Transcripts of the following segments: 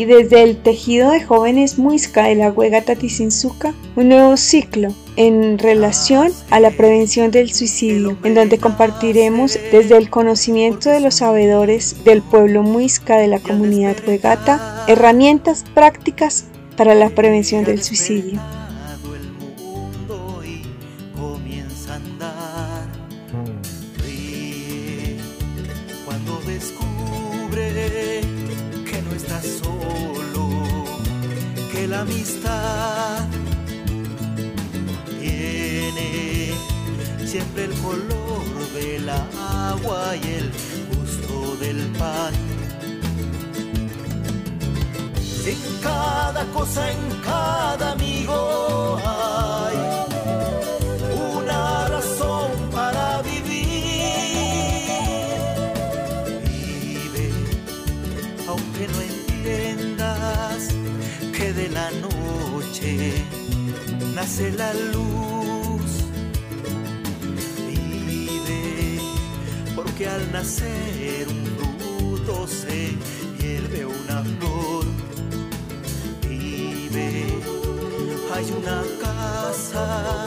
y desde el tejido de jóvenes Muisca de la Huega Tatisinsuca, un nuevo ciclo en relación a la prevención del suicidio, en donde compartiremos desde el conocimiento de los sabedores del pueblo Muisca de la comunidad Huegata herramientas prácticas para la prevención del suicidio. Agua y el gusto del pan. En cada cosa, en cada amigo hay una razón para vivir. Vive, aunque no entiendas que de la noche nace la luz. Porque al nacer un fruto se hierve una flor. Vive, hay una casa,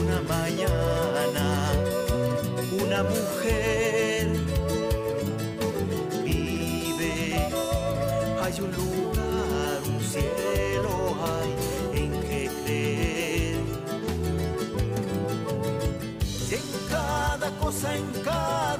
una mañana, una mujer. Cada cosa, en cada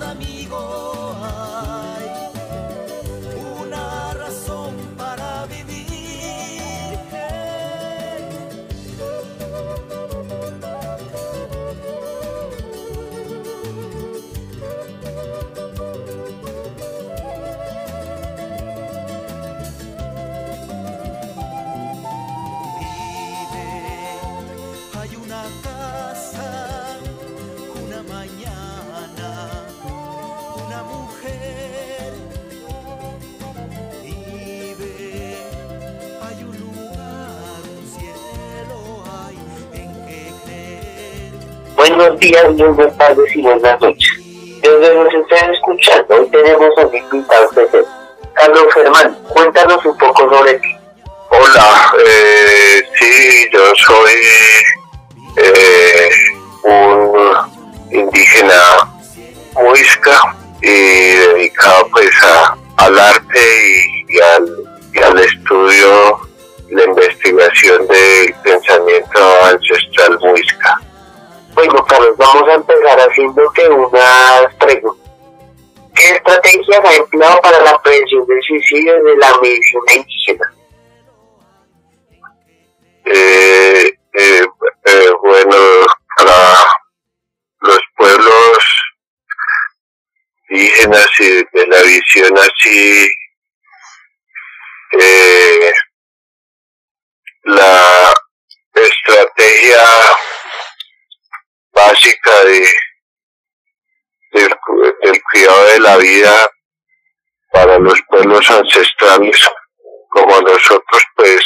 Buenos días, buenas tardes y buenas noches. Desde nos estén escuchando, hoy tenemos a un invitado especial. Carlos Germán, cuéntanos un poco sobre ti. Hola, eh, sí, yo soy vamos a empezar haciéndote unas preguntas. ¿Qué estrategias ha empleado para la prevención del suicidio de la medicina indígena? Eh, eh, eh, bueno, para los pueblos indígenas y de la visión así, eh, la estrategia básica de, del, del cuidado de la vida para los pueblos ancestrales como nosotros, pues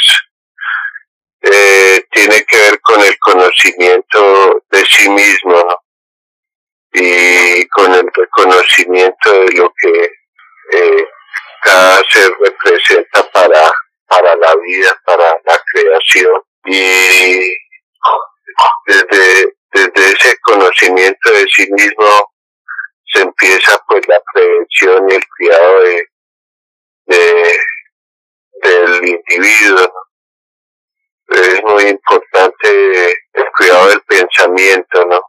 eh, tiene que ver con el conocimiento de sí mismo y con el reconocimiento de lo que eh, cada ser representa para, para la vida, para la creación. Y desde, desde ese conocimiento de sí mismo se empieza pues la prevención y el cuidado de, de del individuo. Es muy importante el cuidado del pensamiento, ¿no?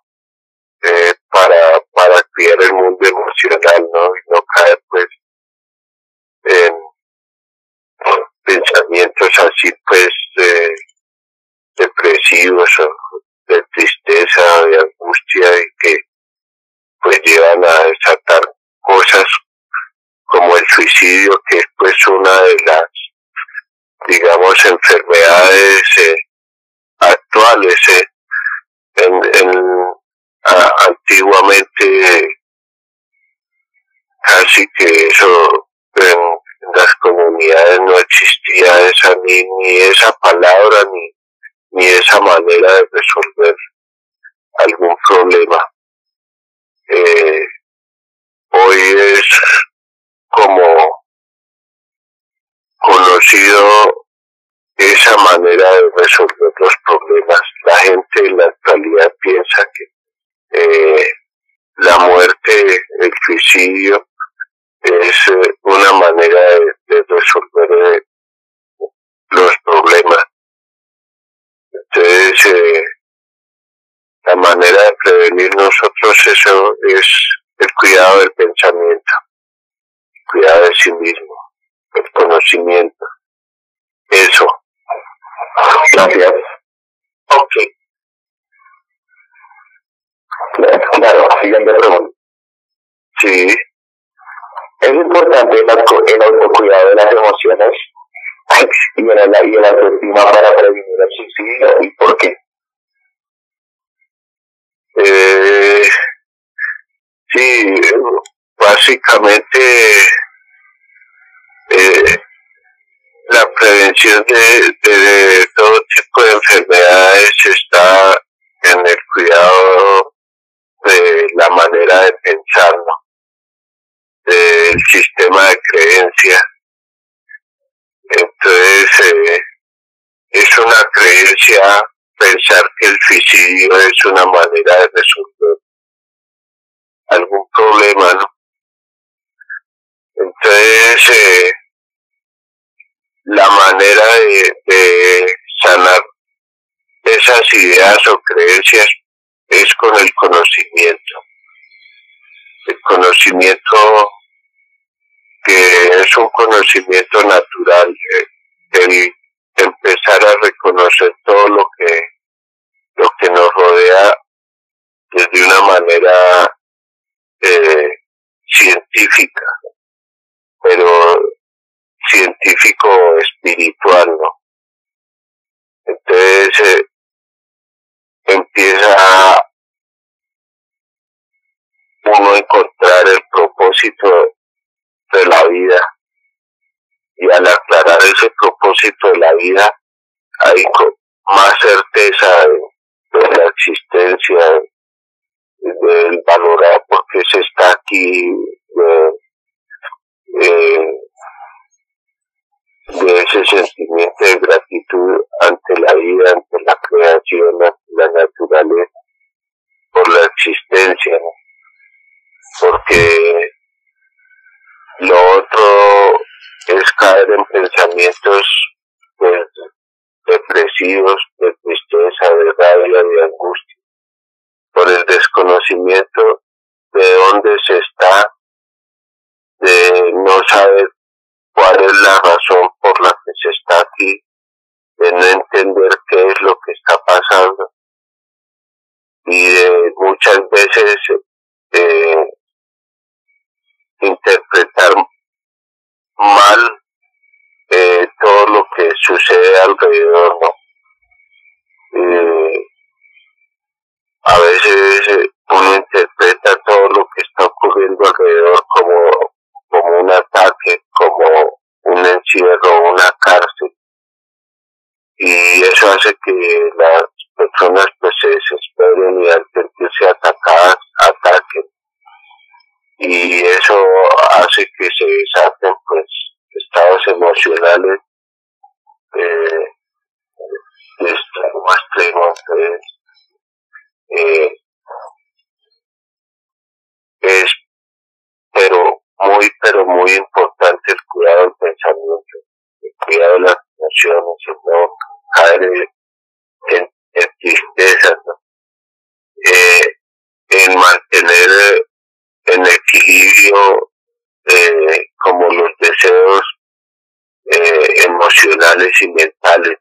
Eh, para, para cuidar el mundo emocional, ¿no? Y no caer pues en pensamientos así pues eh, depresivos o de tristeza, de angustia y que pues llevan a desatar cosas como el suicidio, que es pues una de las, digamos, enfermedades eh, actuales. eh. En, en, a- antiguamente casi que eso en, en las comunidades no existía esa ni, ni esa palabra ni, ni esa manera de resolver algún problema. Eh, hoy es como conocido esa manera de resolver los problemas. La gente en la actualidad piensa que eh, la muerte, el suicidio, es eh, una manera de, resolver eh, los problemas. Entonces, la manera de prevenir nosotros eso es el cuidado del pensamiento, el cuidado de sí mismo, el conocimiento. Eso. Gracias. Ok. Claro, siguiente pregunta. Sí. Es importante el, autocuidado de las emociones y el, y el autoestima para prevenir el suicidio. ¿Y por qué? Eh, sí, básicamente eh, la prevención de, de, todo tipo de enfermedades está en el cuidado de la manera de pensar, del sistema de creencia. Entonces, eh, es una creencia pensar que el suicidio es una manera de resolver algún problema, ¿no? Entonces, eh, la manera de, sanar esas ideas o creencias es con el conocimiento. El conocimiento que es un conocimiento natural, el empezar a reconocer todo lo que, lo que nos rodea desde una manera eh, científica, pero científico espiritual, ¿no? Entonces eh, empieza uno encontrar el propósito de la vida. Y al aclarar ese propósito de la vida hay más certeza de, la existencia del valorar por qué se está aquí de, de ese sentimiento gratitud ante la vida, ante la creación, ante la naturaleza, por la existencia, porque lo otro es caer en pensamientos pues, depresivos, de tristeza, de rabia, de angustia, por el desconocimiento de dónde se está, de no saber cuál es la razón por la que se está aquí, de no entender qué es lo que está pasando y de muchas veces eh, interpretar mal eh, todo lo que alrededor, ¿no? Eh, a veces uno interpreta todo lo que está ocurriendo alrededor como como un ataque, como un encierro, una cárcel. Y eso hace que las personas pues se desesperen y al sentirse atacadas, ataquen. Y eso hace que se desaten pues estados emocionales eh, de extremo a extremo. eh, es pero muy, pero muy importante el cuidado del pensamiento, el cuidado de las emociones, el no caer en, tristeza, eh, en mantener en equilibrio eh, como los deseos eh, emocionales y mentales,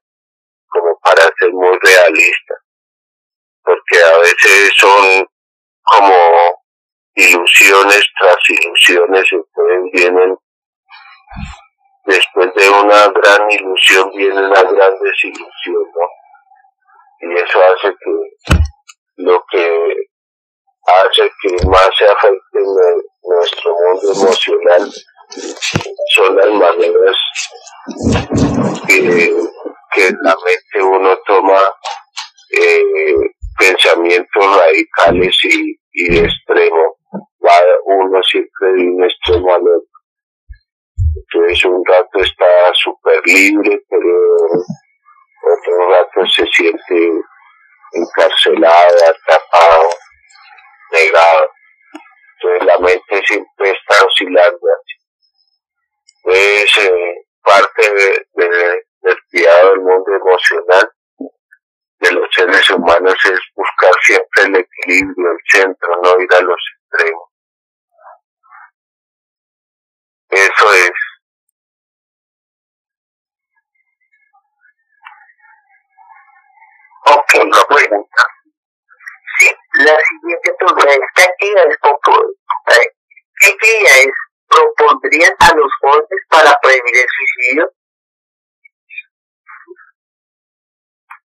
como para ser muy realistas, porque a veces son como ilusiones tras ilusiones, entonces vienen, después de una gran ilusión viene una gran desilusión, ¿no? Y eso hace que lo que hace que más se afecte nuestro mundo emocional son las maneras que, que la mente uno toma eh, pensamientos radicales y, y de extremo va uno siempre de un extremo al otro. Entonces un rato está su libre, pero otro rato se siente encarcelado, atrapado, negado. Entonces la mente siempre está oscilando así. Es eh, parte de, del cuidado del mundo emocional de los seres humanos es buscar siempre el equilibrio, el centro, no ir a los extremos. Eso es. Ok, pregunta. Sí, la siguiente pregunta, esta actividad es ¿qué actividades propondrían a los jóvenes para prevenir el suicidio?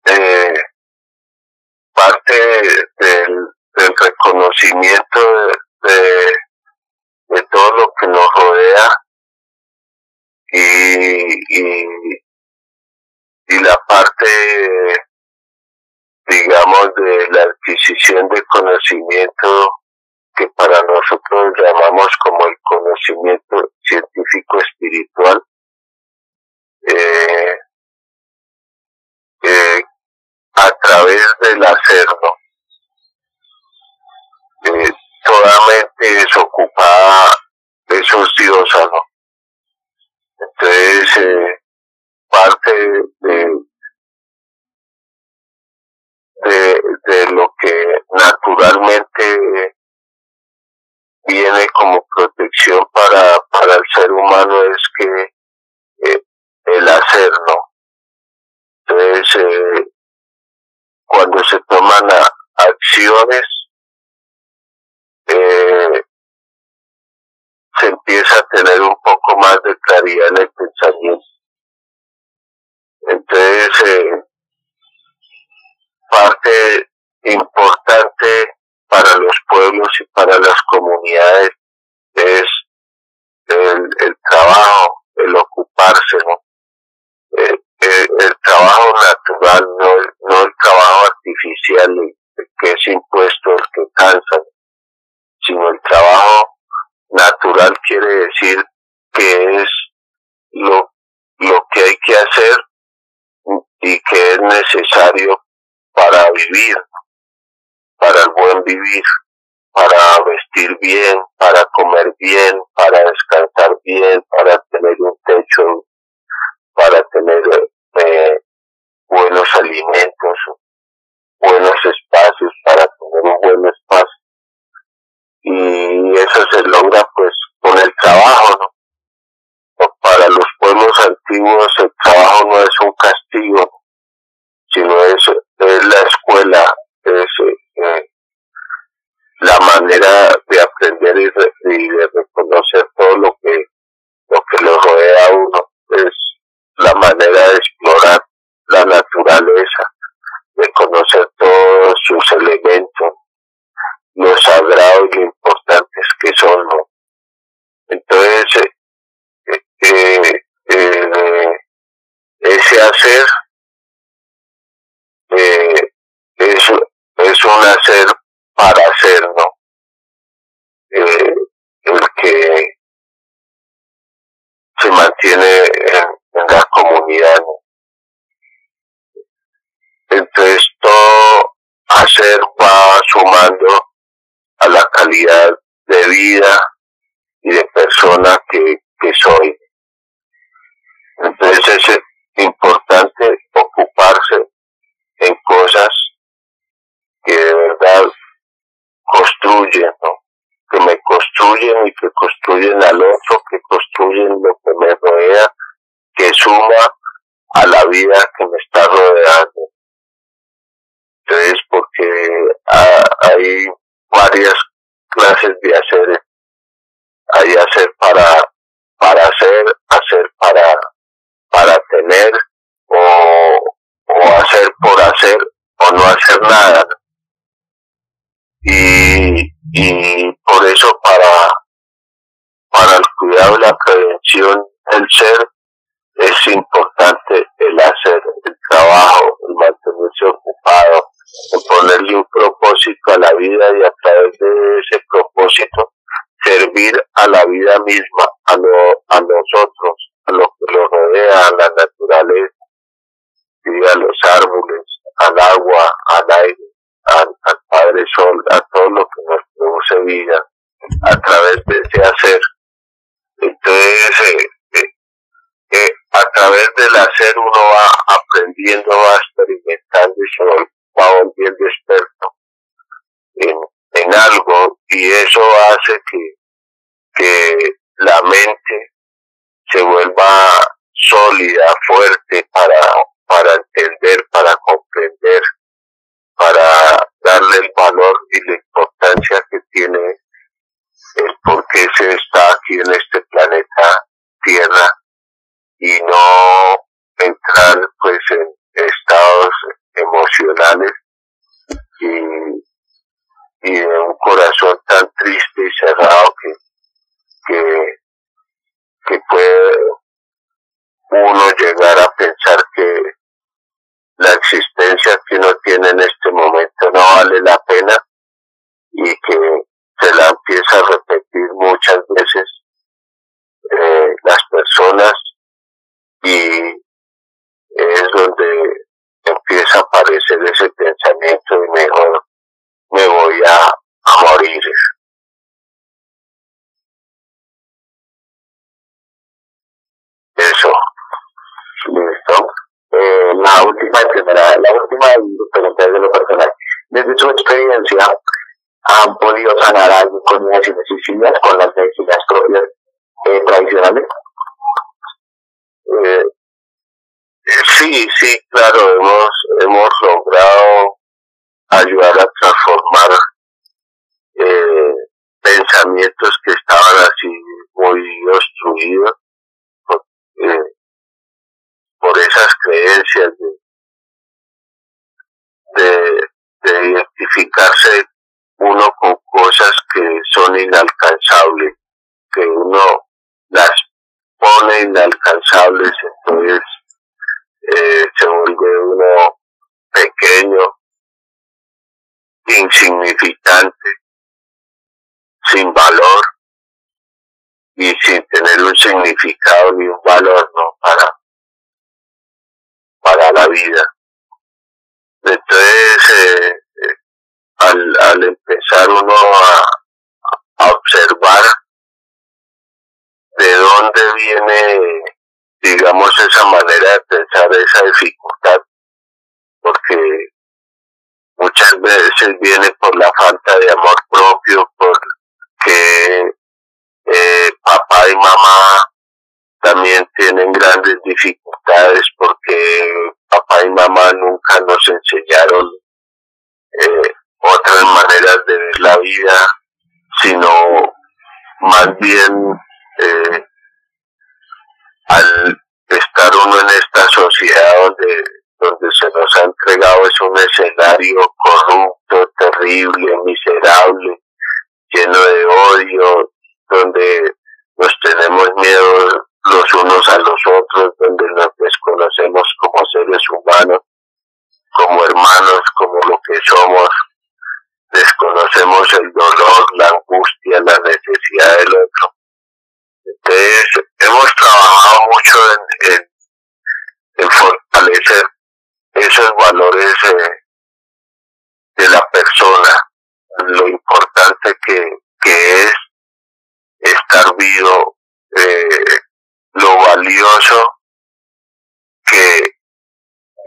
Eh, parte del, del reconocimiento de, de, todo lo que nos rodea y, y, y la parte digamos de la adquisición de conocimiento que para nosotros llamamos como el conocimiento científico espiritual eh, eh, a través del hacerlo. Eh, toda mente desocupada es ociosa, ¿no? Entonces, eh, parte de, de, de lo que naturalmente viene como protección para, para el ser humano es que eh, el hacerlo. Entonces, eh, cuando se toman acciones, eh, se empieza a tener un poco más de claridad en el pensamiento. Entonces, eh, parte importante para los pueblos y para las comunidades es el, el trabajo, el ocuparse, ¿no? Eh, el, trabajo natural, no, no el trabajo artificial que es impuesto, el que cansa, sino el trabajo natural quiere decir que es lo, lo que hay que hacer y que es necesario para vivir, para el buen vivir, para vestir bien, para comer bien, para descansar bien, para tener un techo para tener eh, buenos alimentos, buenos espacios, para tener un buen espacio. Y eso se logra pues con el trabajo, ¿no? Para los pueblos antiguos el trabajo no es un castigo, sino es, es la escuela, manera de aprender y, de que me construyen y que construyen al otro, que construyen lo que me rodea que suma a la vida que me está rodeando. Entonces, porque hay varias clases de hacer. Hay hacer para, para hacer, hacer para, para tener, o, o hacer por hacer, o no hacer nada. Y, y por eso para, para el cuidado y la prevención del ser, es importante el hacer el trabajo, el mantenerse ocupado, el ponerle un propósito a la vida y a través de ese propósito servir a la vida misma, a, lo, a nosotros, a lo que nos rodea, a la naturaleza a los árboles, al agua, al aire, al, Padre Sol, a todo lo que nos produce vida a través de ese hacer. Entonces, eh, eh, eh, a través del hacer uno va aprendiendo, va experimentando y se va volviendo experto en, en algo y eso hace que, que la mente se vuelva sólida, fuerte para, para entender, para comprender, para darle el valor y la importancia que tiene el por qué se está aquí en este planeta Tierra y no entrar pues en estados emocionales y, y de un corazón tan triste y cerrado que, que, que puede uno llegar a pensar que la existencia que uno tiene en este momento China experiencia, ¿han podido sanar algo con las medicinas, con las medicinas propias eh, tradicionales? Eh, sí, sí, claro, hemos, hemos logrado ayudar a transformar eh, pensamientos que estaban así muy obstruidos eh, por esas creencias de, de, identificarse uno con cosas inalcanzables, que uno las pone inalcanzables, entonces eh, se vuelve uno pequeño, insignificante, sin valor y sin tener un significado ni un valor ¿no? para para la vida. Entonces, eh, eh, al, al empezar uno a, a observar de viene, digamos, esa manera de pensar, esa dificultad, porque muchas veces viene por la falta de amor propio, porque eh, papá y mamá también tienen grandes dificultades porque papá y mamá nunca nos enseñaron eh, otras maneras de ver la vida, sino más bien eh, al estar uno en esta sociedad donde, donde se nos ha entregado es un escenario corrupto, terrible, miserable, lleno de odio, donde nos tenemos miedo los unos a los otros, donde nos desconocemos como seres humanos, como hermanos, como lo que somos, desconocemos el dolor, la angustia, la necesidad del otro. Entonces, hemos trabajado mucho en, en, fortalecer esos valores de la persona, lo importante que, que es estar vivo, eh, lo valioso que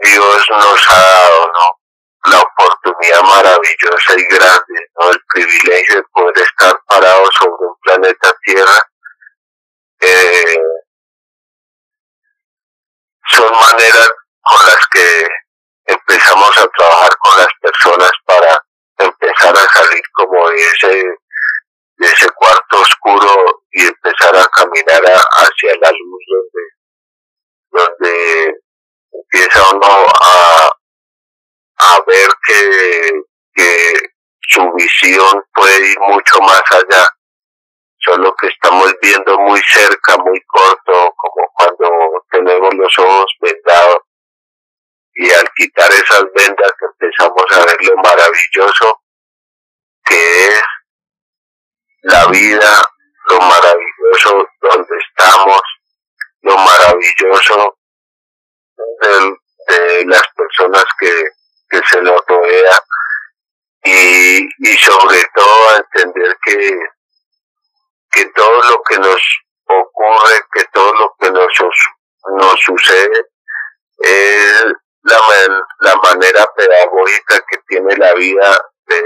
Dios nos ha dado, ¿no? La oportunidad maravillosa y grande, ¿no? El privilegio de poder estar parado sobre un planeta Tierra. Eh, son maneras con las que empezamos a trabajar con las personas para empezar a salir como de ese de ese cuarto oscuro y empezar a caminar hacia la luz donde, donde empieza uno a, a ver que, que su visión puede ir mucho más allá. Solo que estamos viendo muy cerca, muy corto, como cuando tenemos los ojos vendados. Y al quitar esas vendas empezamos a ver lo maravilloso que es la vida, lo maravilloso donde estamos, lo maravilloso de las que, que se nos rodea y, y sobre todo a entender que, que todo lo que nos ocurre, que todo lo que nos, nos sucede es la, la manera pedagógica que tiene la vida de,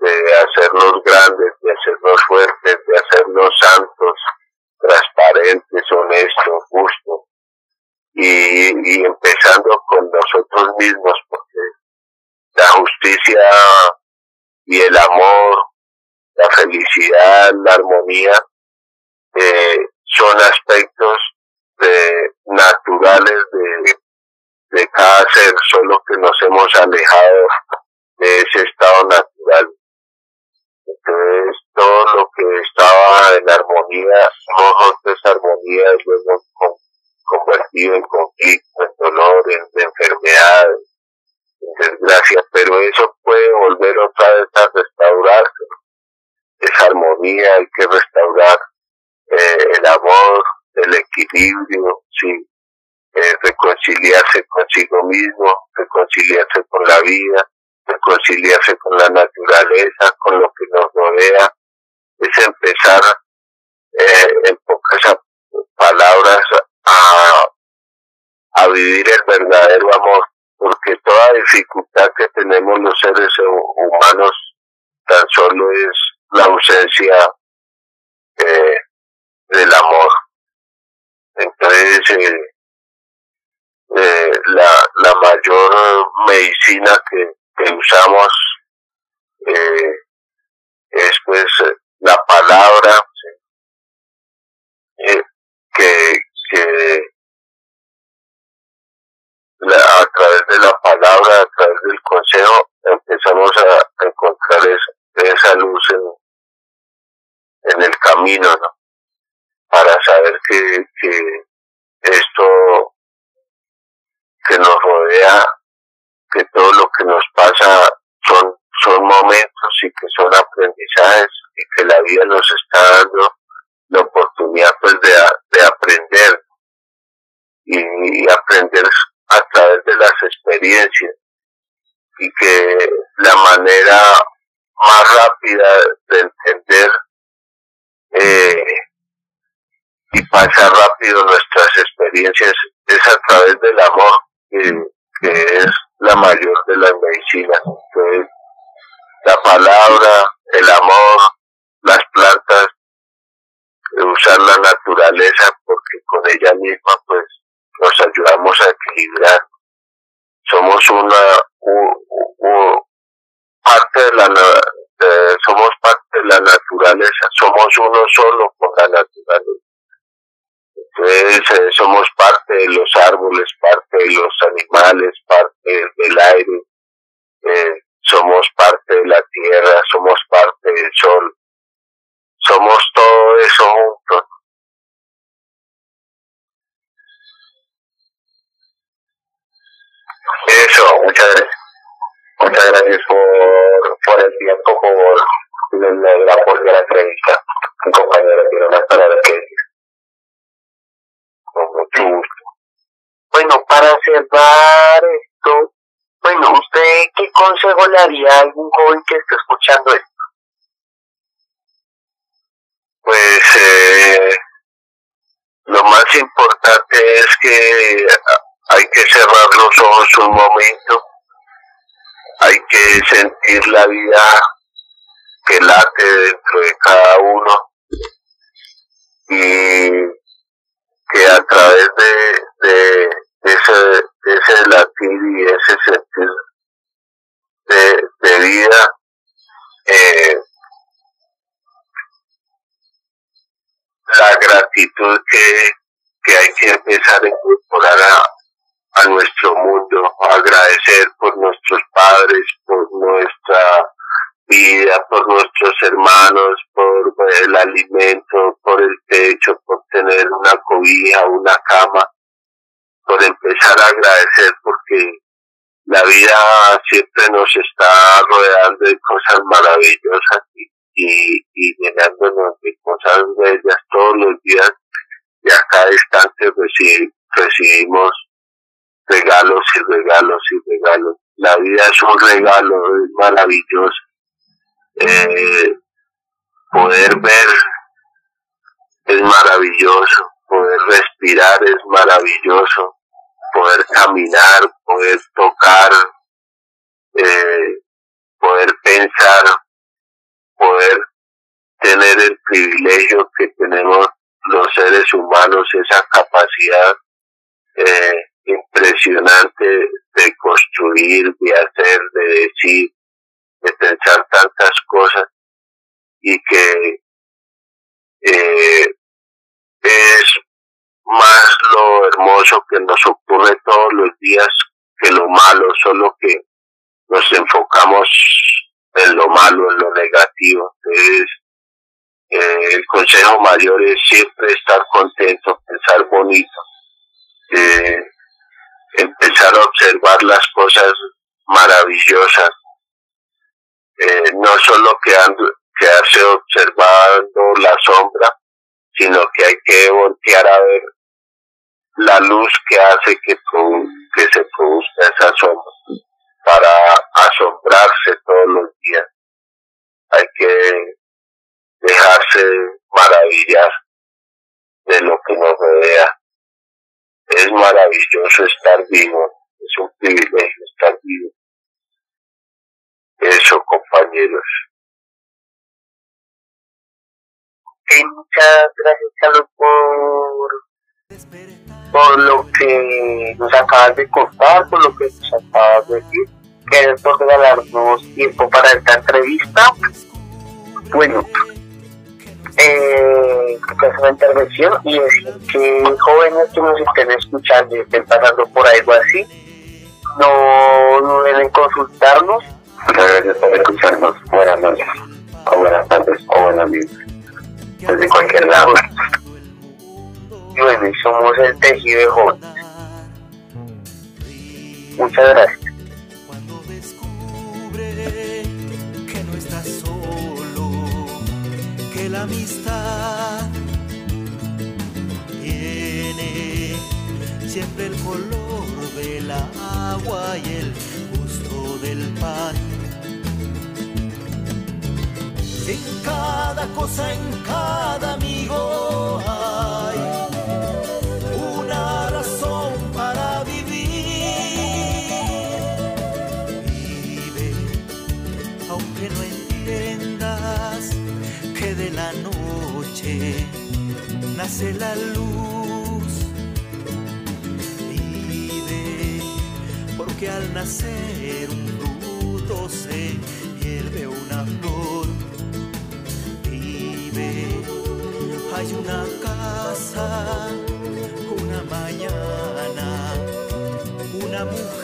de hacernos grandes, de hacernos fuertes, de hacernos santos, transparentes, honestos, justos. Y, y empezando con nosotros mismos, porque la justicia y el amor, la felicidad, la armonía, son aspectos de, naturales de, cada ser, solo que nos hemos alejado de ese estado natural. Entonces, todo lo que estaba en armonía, nosotros esa armonía lo hemos convertido en conflicto, en dolor, en, enfermedad, en desgracia, pero eso puede volver otra vez a restaurarse. Esa armonía hay que restaurar eh, el amor, el equilibrio, sí, eh, reconciliarse consigo mismo, reconciliarse con la vida, reconciliarse con la naturaleza, con lo que nos rodea, es empezar eh, en pocas palabras a, a vivir el verdadero amor, porque toda dificultad que tenemos los seres humanos tan solo es la ausencia del amor. Entonces, eh, eh, la, la mayor medicina que, que usamos eh, es pues la palabra eh, que, que a través de la palabra, a través del consejo, empezamos a, encontrar esa luz en, en el camino, ¿no? Para saber que, que esto que nos rodea, que todo lo que nos pasa son, son momentos y que son aprendizajes y que la vida nos está dando la oportunidad pues de, de aprender y, aprender a través de las experiencias y que la manera más rápida de entender eh, y pasar rápido nuestras experiencias es a través del amor que, es la mayor de las medicinas. la palabra, el amor, las plantas, usar la naturaleza porque con ella misma pues nos ayudamos a equilibrar. Somos una parte de la somos parte de la naturaleza, somos uno solo con la naturaleza. Entonces eh, somos parte de los árboles, parte de los animales, parte del aire, eh, somos parte de la tierra, somos parte del sol, somos todo eso juntos. Eso, muchas gracias. Muchas gracias por, por el tiempo, por el apoyo de la entrevista. Mi compañero tiene unas palabras que. Bueno, para cerrar esto, bueno, ¿usted qué consejo le haría a algún joven que esté escuchando esto? Pues eh, lo más importante es que hay que cerrar los ojos un momento, hay que sentir la vida que late dentro de cada uno y que a través de, ese, ese latir y ese sentir de, de vida, eh, la gratitud que, que hay que empezar a incorporar a, a nuestro mundo, agradecer por nuestros padres, por nuestra vida, por nuestros hermanos, por el alimento, por el techo, por tener una cobija, una cama, por empezar a agradecer porque la vida siempre nos está rodeando de cosas maravillosas y, y, y llenándonos de cosas bellas todos los días. Y a cada instante recibimos regalos y regalos y regalos. La vida es un regalo, es maravilloso. Eh, poder ver es maravilloso, poder respirar es maravilloso, poder caminar, poder tocar, eh, poder pensar, poder tener el privilegio que tenemos los seres humanos, esa capacidad eh, impresionante de construir, de hacer, de decir, de pensar tantas cosas y que eh, es más lo hermoso que nos ocurre todos los días que lo malo, solo que nos enfocamos en lo malo, en lo negativo. Entonces, eh, el consejo mayor es siempre estar contento, pensar bonito, eh, empezar a observar las cosas maravillosas, eh, no solo quedarse observando la sombra, sino que hay que voltear a ver la luz que hace que, que se produzca esa sombra para asombrarse todos los días. Hay que dejarse maravillar de lo que nos rodea. Es maravilloso estar vivo, es un privilegio estar vivo. Eso, compañeros. muchas gracias, Carlos, por, por lo que nos acabas de contar, por lo que nos acabas de decir. Gracias por regalarnos tiempo para esta entrevista. Bueno, eh, una intervención y decir que jóvenes que nos estén escuchando y estén pasando por algo así, no deben consultarnos. Muchas gracias por escucharnos. Buenas noches, o buenas tardes, o buenas noches desde cualquier lado. Bueno, somos el tejido de jóvenes. Muchas gracias. Cuando descubre que no estás solo, que la amistad tiene siempre el color del agua y el gusto del pan en cada cosa, en cada amigo la luz. Vive, porque al nacer un fruto se hierve una flor hay una casa, una mañana, una mujer